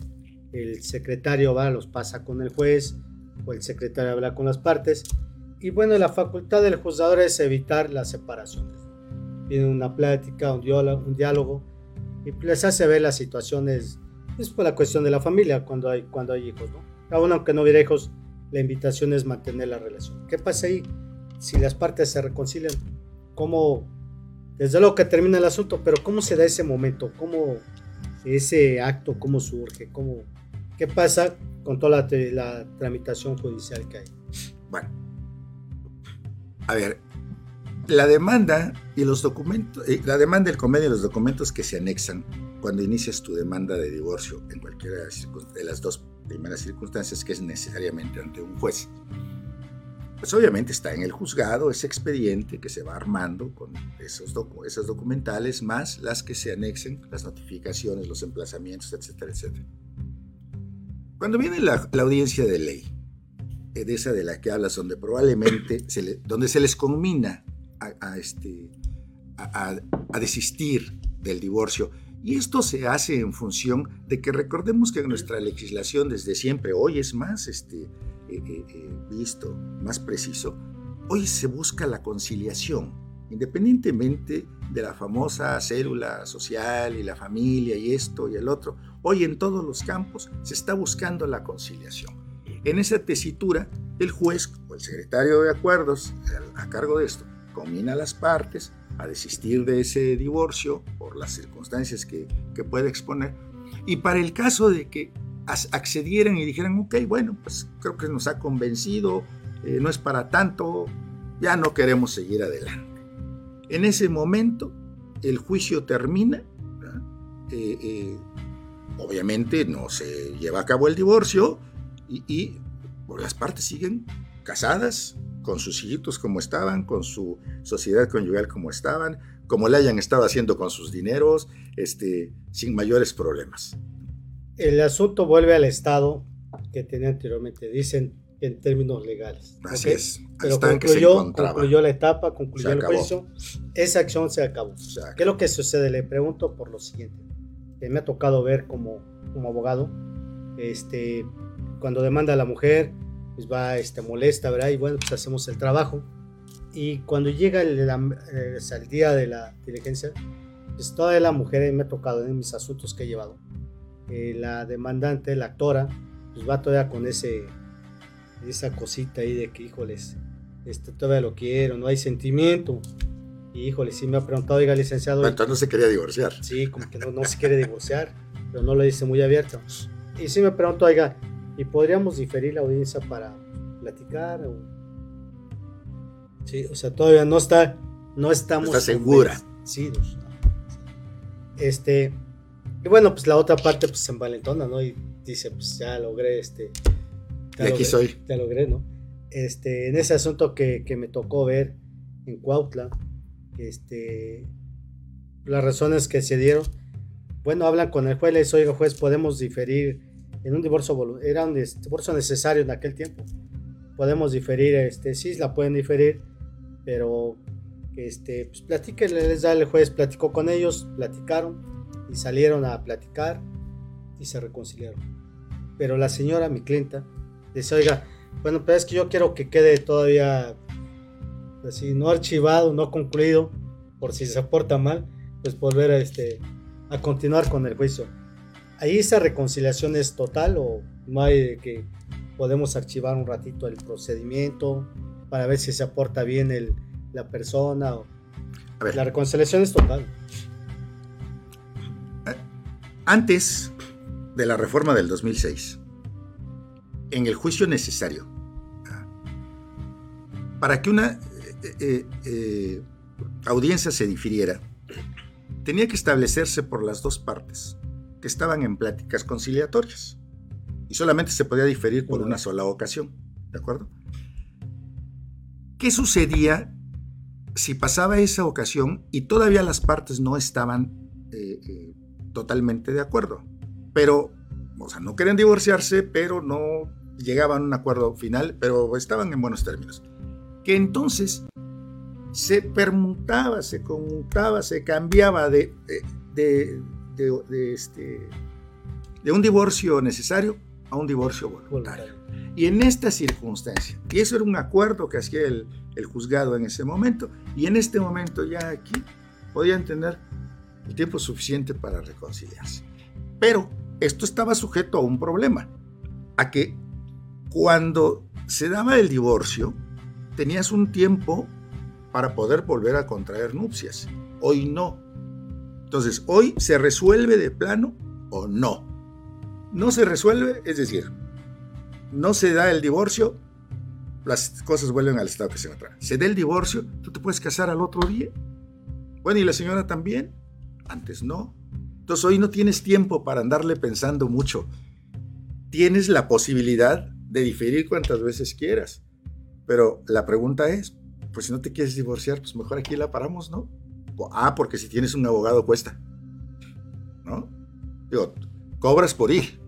el secretario va, los pasa con el juez, o el secretario habla con las partes, y bueno, la facultad del juzgador es evitar las separaciones. Tiene una plática, un diálogo, y les hace ver las situaciones, es por la cuestión de la familia cuando hay, cuando hay hijos, ¿no? Aún aunque no hubiera hijos, la invitación es mantener la relación. ¿Qué pasa ahí? Si las partes se reconcilian, cómo, desde luego que termina el asunto, pero cómo se da ese momento, cómo ese acto, cómo surge, cómo, qué pasa con toda la, tramitación judicial que hay. Bueno, a ver, la demanda y los documentos, eh, la demanda, el convenio y los documentos que se anexan cuando inicias tu demanda de divorcio en cualquiera de las dos primeras circunstancias que es necesariamente ante un juez pues obviamente está en el juzgado ese expediente que se va armando con esos documentales más las que se anexen, las notificaciones, los emplazamientos, etcétera, etcétera. Cuando viene la, audiencia de ley, eh, de esa de la que hablas, donde probablemente se donde se les conmina a, este, a, a desistir del divorcio, y esto se hace en función de que recordemos que nuestra legislación desde siempre, hoy es más este, eh, eh, eh, visto, más preciso, hoy se busca la conciliación, independientemente de la famosa célula social y la familia y esto y el otro, hoy en todos los campos se está buscando la conciliación. En esa tesitura, el juez o el secretario de acuerdos a cargo de esto combina las partes a desistir de ese divorcio por las circunstancias que, que puede exponer y para el caso de que accedieran y dijeran, ok, bueno, pues creo que nos ha convencido, eh, no es para tanto, ya no queremos seguir adelante. En ese momento, el juicio termina, eh, eh, obviamente no se lleva a cabo el divorcio y, y las partes siguen casadas, con sus hijitos como estaban, con su sociedad conyugal como estaban, como le hayan estado haciendo con sus dineros, este, sin mayores problemas. El asunto vuelve al estado que tenía anteriormente, dicen en términos legales. Así es. Pero concluyó, concluyó, la etapa, concluyó el juicio, esa acción se acabó. ¿Qué es lo que sucede? Le pregunto por lo siguiente. me ha tocado ver como, como abogado, este, cuando demanda a la mujer, pues va este, molesta, ¿verdad? Y bueno, pues hacemos el trabajo. Y cuando llega el, eh, día de la diligencia, pues toda la mujer me ha tocado en mis asuntos que he llevado. Eh, la demandante, la actora, pues va todavía con ese, esa cosita ahí de que, híjoles, este, todavía lo quiero, no hay sentimiento. Y híjole, sí me ha preguntado, oiga, licenciado. Entonces no se quería divorciar. Sí, como que no, no se quiere divorciar, pero no lo dice muy abierto. Y sí me preguntó, oiga, y podríamos diferir la audiencia para platicar o... Sí, o sea, todavía no está, no estamos... Está segura. Sí, este, y bueno, pues la otra parte pues se envalentona, ¿no? Y dice, pues ya logré este... y aquí soy. Ya logré, ¿no? Este, en ese asunto que, que me tocó ver en Cuautla, este, las razones que se dieron, bueno, hablan con el juez, le dice, oiga juez, podemos diferir en un divorcio era un divorcio necesario en aquel tiempo. Podemos diferir, este, sí, la pueden diferir, pero este, pues platíquenle, les da el juez, platicó con ellos, platicaron y salieron a platicar y se reconciliaron. Pero la señora, mi clienta, dice, oiga, bueno, pero es que yo quiero que quede todavía así, no archivado, no concluido, por si se porta mal, pues volver a, este, a continuar con el juicio ahí esa reconciliación es total o no hay de que podemos archivar un ratito el procedimiento para ver si se aporta bien el, la persona. O... La reconciliación es total. Eh, antes de la reforma del 2006, en el juicio necesario, para que una eh, eh, audiencia se difiriera, tenía que establecerse por las dos partes que estaban en pláticas conciliatorias y solamente se podía diferir por una sola ocasión, ¿de acuerdo? ¿Qué sucedía si pasaba esa ocasión y todavía las partes no estaban eh, eh, totalmente de acuerdo? Pero, o sea, no querían divorciarse, pero no llegaban a un acuerdo final, pero estaban en buenos términos. Que entonces se permutaba, se conmutaba, se cambiaba de, de de, este, de un divorcio necesario a un divorcio voluntario. Y en esta circunstancia, y eso era un acuerdo que hacía el, el juzgado en ese momento, y en este momento ya aquí podían tener el tiempo suficiente para reconciliarse. Pero esto estaba sujeto a un problema, a que cuando se daba el divorcio, tenías un tiempo para poder volver a contraer nupcias. Hoy no. Entonces, hoy se resuelve de plano o no. No se resuelve, es decir, no se da el divorcio, las cosas vuelven al estado que se encontraban. Se da el divorcio, tú te puedes casar al otro día. Bueno, y la señora también. Antes no. Entonces hoy no tienes tiempo para andarle pensando mucho. Tienes la posibilidad de diferir cuantas veces quieras. Pero la pregunta es, pues si no te quieres divorciar, pues mejor aquí la paramos, ¿no? Ah, porque si tienes un abogado cuesta. ¿No? Digo, cobras por ir.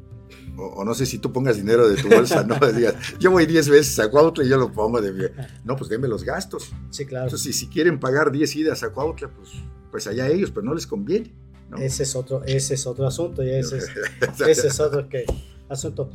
O, no sé si tú pongas dinero de tu bolsa, ¿no? Digas, yo voy 10 veces a Cuautla y yo lo pongo de mi... No, pues denme los gastos. Sí, claro. Entonces, si, quieren pagar 10 idas a Cuautla, pues, pues allá ellos, pero no les conviene. Ese, es otro, ese es otro asunto, y ese es, ese es otro que, asunto.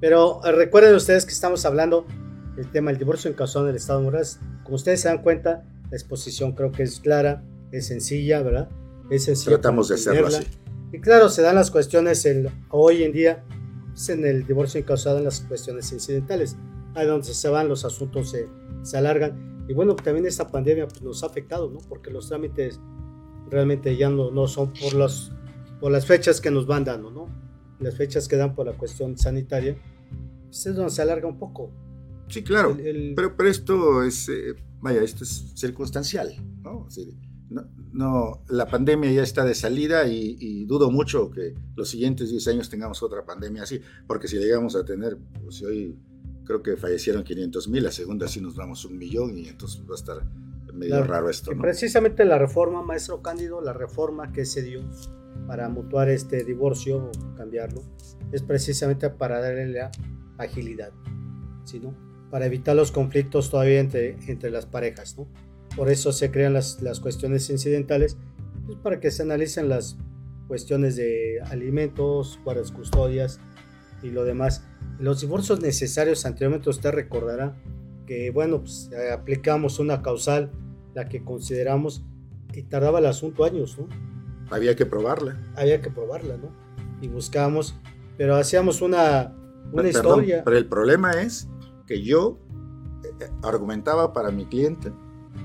Pero eh, recuerden ustedes que estamos hablando del tema del divorcio en en del Estado de Moraes. Como ustedes se dan cuenta, la exposición creo que es clara es sencilla, ¿verdad? Es sencilla. Tratamos de hacerlo así. Y claro, se dan las cuestiones el, hoy en día, pues, en el divorcio incausado, en las cuestiones incidentales, ahí donde se van los asuntos, se, se alargan. Y bueno, también esta pandemia pues, nos ha afectado, ¿no? Porque los trámites realmente ya no, no son por, los, por las fechas que nos van dando, ¿no? las fechas que dan por la cuestión sanitaria, pues es donde se alarga un poco. Sí, claro. El- el- Pero, pero esto es, eh, vaya, esto es circunstancial, ¿no? Es decir, no, no, la pandemia ya está de salida y, y dudo mucho que los siguientes 10 años tengamos otra pandemia así, porque si llegamos a tener, pues si hoy creo que fallecieron 500 mil, la segunda sí nos vamos un millón y entonces va a estar medio Claro, raro esto, ¿no? precisamente la reforma, maestro Cándido, la reforma que se dio para mutuar este divorcio o cambiarlo, es precisamente para darle la agilidad, ¿sí, no? Para evitar los conflictos todavía entre, entre las parejas, ¿no? Por eso se crean las, las cuestiones incidentales, pues para que se analicen las cuestiones de alimentos, guardas custodias y lo demás. Los divorcios necesarios, anteriormente usted recordará que, bueno, pues aplicamos una causal, la que consideramos, y tardaba el asunto años, ¿no? Había que probarla. Había que probarla, ¿no? Y buscábamos, pero hacíamos una, una historia. pero el problema es que yo eh, argumentaba para mi cliente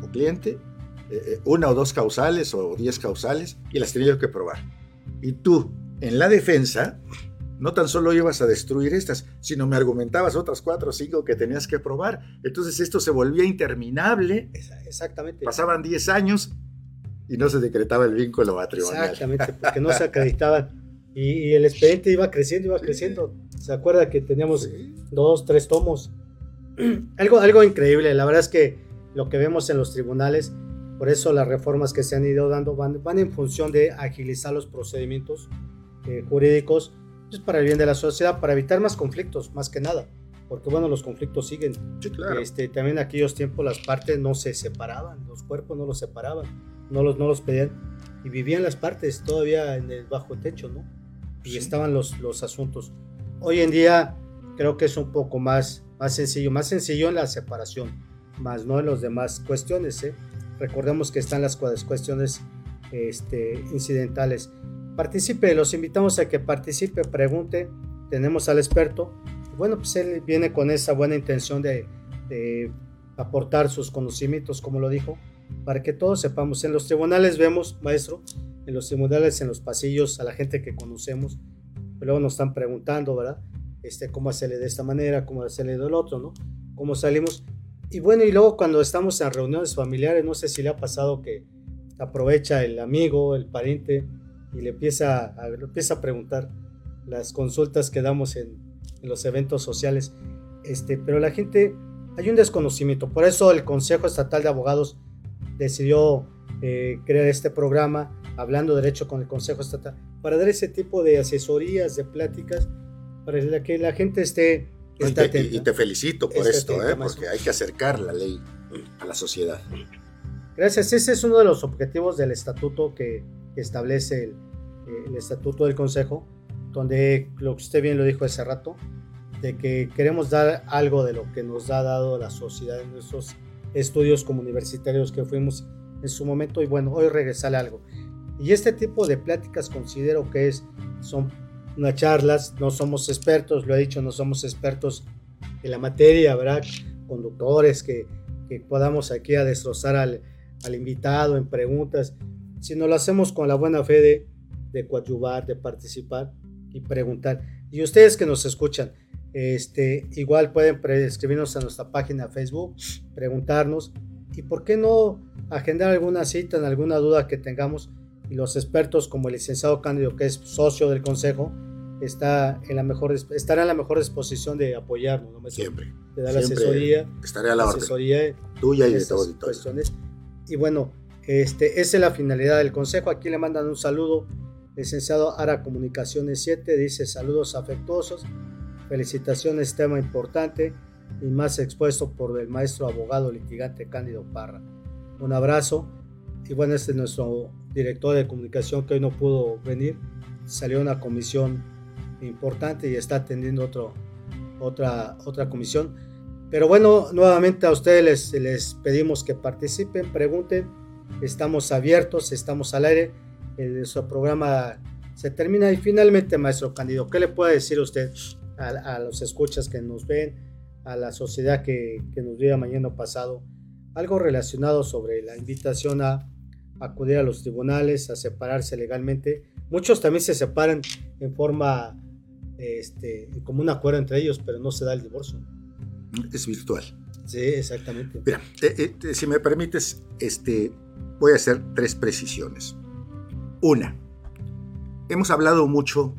o cliente eh, eh, una o dos causales o diez causales y las tenía que probar. Y tú, en la defensa, no tan solo ibas a destruir estas, sino me argumentabas otras cuatro o cinco que tenías que probar. Entonces esto se volvía interminable, Exactamente. pasaban 10 años y no se decretaba el vínculo matrimonial. Exactamente, porque no se acreditaban. Y, y el expediente iba creciendo, iba creciendo. ¿Se acuerda que teníamos Sí. dos, tres tomos? algo, algo increíble. La verdad es que lo que vemos en los tribunales, por eso las reformas que se han ido dando van, van en función de agilizar los procedimientos eh, jurídicos para el bien de la sociedad, para evitar más conflictos, más que nada. Porque bueno, los conflictos siguen. Sí, claro. Este, también en aquellos tiempos las partes no se separaban, los cuerpos no los separaban, no los, no los pedían y vivían las partes todavía en el bajo techo, ¿no? Y Sí. estaban los, los asuntos. Hoy en día creo que es un poco más, más sencillo, más sencillo en la separación, más no en las demás cuestiones, ¿eh? Recordemos que están las cuestiones este, incidentales. Participe, los invitamos a que participe, pregunte, tenemos al experto. Bueno, pues él viene con esa buena intención de, aportar sus conocimientos, como lo dijo, para que todos sepamos. En los tribunales vemos, maestro, en los tribunales, en los pasillos, a la gente que conocemos, luego nos están preguntando, ¿verdad? Este, cómo hacerle de esta manera, cómo hacerle del otro, ¿no? Cómo salimos. Y bueno, y luego cuando estamos en reuniones familiares, no sé si le ha pasado que aprovecha el amigo, el pariente, y le empieza a, le empieza a preguntar las consultas que damos en, en los eventos sociales. Este, pero la gente, hay un desconocimiento. Por eso el Consejo Estatal de Abogados decidió eh, crear este programa, hablando derecho con el Consejo Estatal, para dar ese tipo de asesorías, de pláticas, para que la gente esté, y, te, y- te felicito por Esté esto, atenta, ¿eh? porque hay que acercar la ley a la sociedad. Gracias. Ese es uno de los objetivos del estatuto que, que establece el, eh, el estatuto del Consejo, donde lo que usted bien lo dijo hace rato, de que queremos dar algo de lo que nos ha dado la sociedad en nuestros estudios como universitarios que fuimos en su momento y bueno, hoy regresarle algo. Y este tipo de pláticas considero que es, son unas charlas, no somos expertos, lo he dicho, no somos expertos en la materia, ¿verdad? Conductores que, que podamos aquí a destrozar al, al invitado en preguntas, sino lo hacemos con la buena fe de, de coadyuvar, de participar y preguntar. Y ustedes que nos escuchan, este, igual pueden escribirnos a nuestra página de Facebook, preguntarnos y por qué no agendar alguna cita en alguna duda que tengamos y los expertos como el licenciado Cándido que es socio del consejo está en la mejor estará en la mejor disposición de apoyarnos. Siempre. de dar la asesoría Estaré a la orden. asesoría Tuya y de todo cuestiones. Y bueno, este, esa es la finalidad del consejo. Aquí le mandan un saludo, licenciado Ara Comunicaciones 7, dice saludos afectuosos, felicitaciones, tema importante y más expuesto por el maestro abogado litigante Cándido Parra. Un abrazo. Y bueno, este es nuestro director de comunicación que hoy no pudo venir. Salió una comisión importante y está atendiendo otro, otra, otra comisión. Pero bueno, nuevamente a ustedes les, les pedimos que participen, pregunten. Estamos abiertos, estamos al aire. El, nuestro programa se termina. Y finalmente, maestro Candido, ¿qué le puede decir usted a, a los escuchas que nos ven, a la sociedad que, que nos vio mañana pasado? Algo relacionado sobre la invitación a acudir a los tribunales, a separarse legalmente. Muchos también se separan en forma este, como un acuerdo entre ellos, pero no se da el divorcio. Es virtual. Sí, exactamente. Mira, eh, eh, si me permites, este, voy a hacer tres precisiones. Una, hemos hablado mucho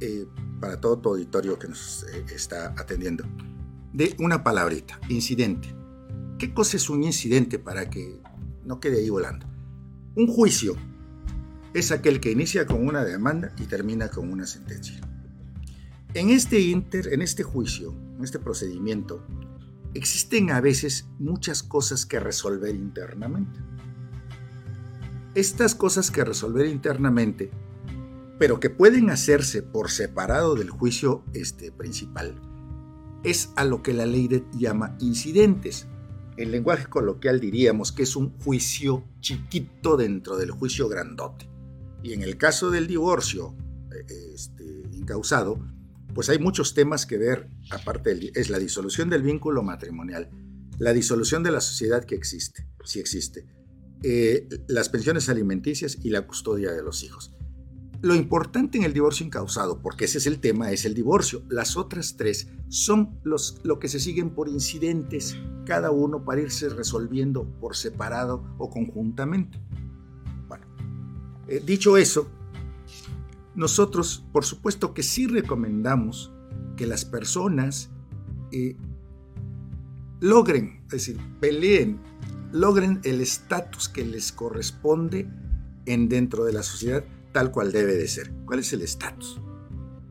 eh, para todo tu auditorio que nos está atendiendo de una palabrita, incidente. ¿Qué cosa es un incidente para que no quede ahí volando? Un juicio es aquel que inicia con una demanda y termina con una sentencia. En este inter, en este juicio, en este procedimiento, existen a veces muchas cosas que resolver internamente. Estas cosas que resolver internamente, pero que pueden hacerse por separado del juicio este, principal, es a lo que la ley llama incidentes. En lenguaje coloquial diríamos que es un juicio chiquito dentro del juicio grandote. Y en el caso del divorcio eh, este, incausado, pues hay muchos temas que ver, aparte es la disolución del vínculo matrimonial, la disolución de la sociedad que existe, si existe, eh, las pensiones alimenticias y la custodia de los hijos. Lo importante en el divorcio incausado, porque ese es el tema, es el divorcio. Las otras tres son los, lo que se siguen por incidentes, cada uno para irse resolviendo por separado o conjuntamente. Bueno, eh, dicho eso, nosotros, por supuesto que sí recomendamos que las personas eh, logren, es decir, peleen, logren el estatus que les corresponde en dentro de la sociedad tal cual debe de ser. ¿Cuál es el estatus?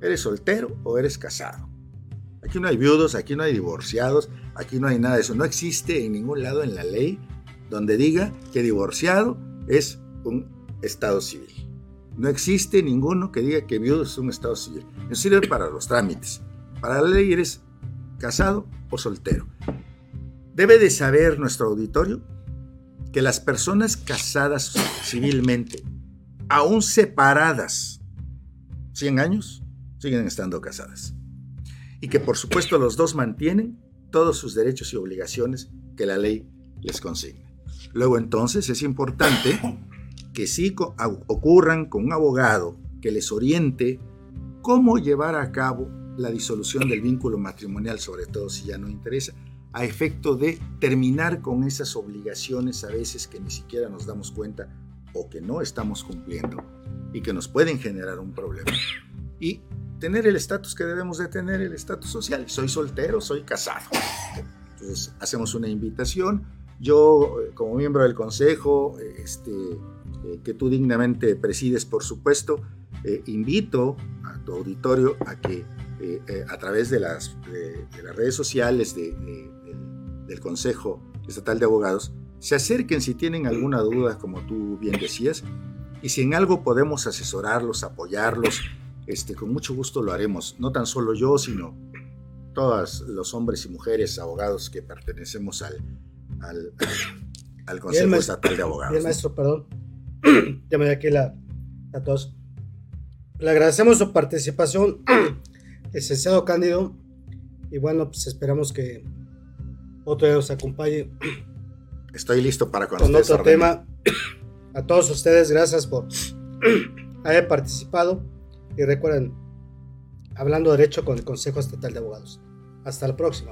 ¿Eres soltero o eres casado? Aquí no hay viudos, aquí no hay divorciados, aquí no hay nada de eso. No existe en ningún lado en la ley donde diga que divorciado es un estado civil. No existe ninguno que diga que viudo es un estado civil. Eso sirve para los trámites. Para la ley eres casado o soltero. Debe de saber nuestro auditorio que las personas casadas civilmente, aún separadas 100 años, siguen estando casadas. Y que por supuesto los dos mantienen todos sus derechos y obligaciones que la ley les consigna. Luego entonces es importante que sí ocurran con un abogado que les oriente cómo llevar a cabo la disolución del vínculo matrimonial, sobre todo si ya no interesa, a efecto de terminar con esas obligaciones a veces que ni siquiera nos damos cuenta o que no estamos cumpliendo y que nos pueden generar un problema. Y tener el estatus que debemos de tener, el estatus social. Soy soltero, soy casado. Entonces hacemos una invitación. Yo, eh, como miembro del consejo, este, eh, que tú dignamente presides, por supuesto, eh, invito a tu auditorio a que eh, a través de las, las redes sociales del Consejo Estatal de Abogados se acerquen si tienen alguna duda, como tú bien decías, y si en algo podemos asesorarlos, apoyarlos, este, con mucho gusto lo haremos, no tan solo yo, sino todos los hombres y mujeres abogados que pertenecemos al, al, Consejo Estatal de Abogados. Bien, maestro, perdón ya me aquí la, a todos. Le agradecemos su participación, licenciado Cándido. Y bueno, pues esperamos que otro día nos acompañe. Estoy listo para con otro tema. A todos ustedes, gracias por haber participado. Y recuerden, hablando derecho con el Consejo Estatal de Abogados. Hasta la próxima.